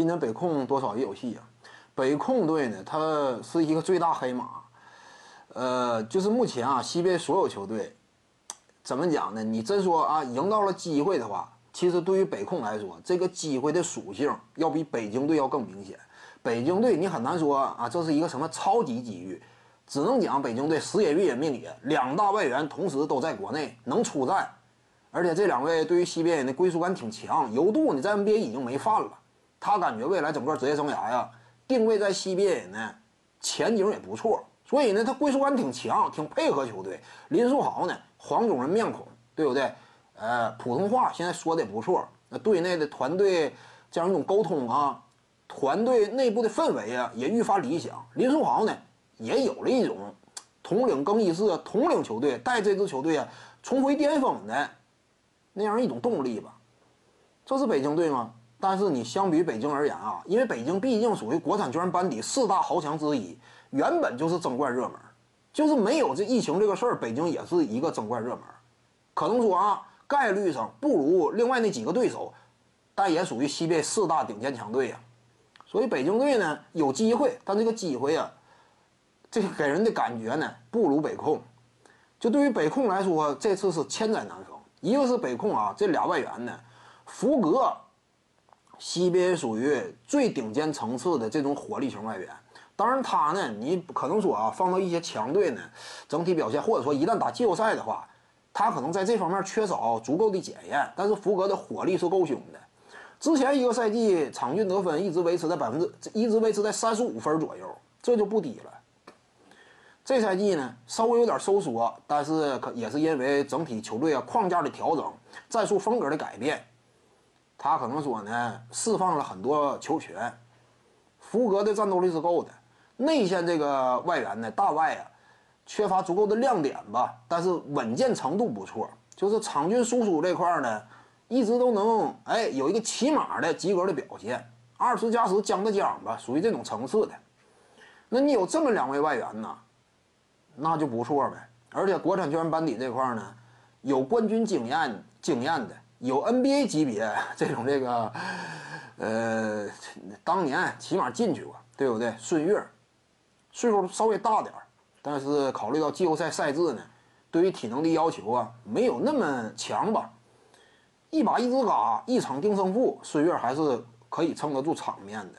今年北控多少也有戏啊！北控队呢，它是一个最大黑马。呃，就是目前啊，西边所有球队，怎么讲呢？你真说啊，赢到了机会的话，其实对于北控来说，这个机会的属性要比北京队要更明显。北京队你很难说啊，这是一个什么超级机遇，只能讲北京队时也运也命也，两大外援同时都在国内能出战，而且这两位对于西边人的归属感挺强，尤度呢在 NBA 已经没饭了。他感觉未来整个职业生涯呀，定位在西边人呢，前景也不错，所以呢，他归属感挺强，挺配合球队。林书豪呢，黄种人面孔，对不对？呃，普通话现在说的也不错。那队内的团队这样一种沟通啊，团队内部的氛围啊，也愈发理想。林书豪呢，也有了一种统领更衣室、统领球队、带这支球队啊重回巅峰的那样一种动力吧。这是北京队吗？但是你相比北京而言啊，因为北京毕竟属于国产球员班底四大豪强之一，原本就是争冠热门，就是没有这疫情这个事儿，北京也是一个争冠热门。可能说啊，概率上不如另外那几个对手，但也属于西北四大顶尖强队呀。所以北京队呢有机会，但这个机会啊，这给人的感觉呢不如北控。就对于北控来说，这次是千载难逢。一个是北控啊，这俩外援呢，福格。西边属于最顶尖层次的这种火力型外援，当然他呢，你可能说啊，放到一些强队呢，整体表现或者说一旦打季后赛的话，他可能在这方面缺少足够的检验。但是福格的火力是够凶的，之前一个赛季场均得分一直维持在百分之，一直维持在三十五分左右，这就不低了。这赛季呢，稍微有点收缩，但是可也是因为整体球队啊框架的调整，战术风格的改变。他可能说呢，释放了很多球权，福格的战斗力是够的。内线这个外援呢，大外啊，缺乏足够的亮点吧，但是稳健程度不错。就是场均输出这块呢，一直都能哎有一个起码的及格的表现，二十加十将的将吧，属于这种层次的。那你有这么两位外援呢，那就不错呗。而且国产球员班底这块呢，有冠军经验经验的。有 NBA 级别这种这个，呃，当年起码进去过，对不对？孙悦，岁数稍微大点儿，但是考虑到季后赛赛制呢，对于体能的要求啊，没有那么强吧。一把一支嘎，一场定胜负，孙悦还是可以撑得住场面的。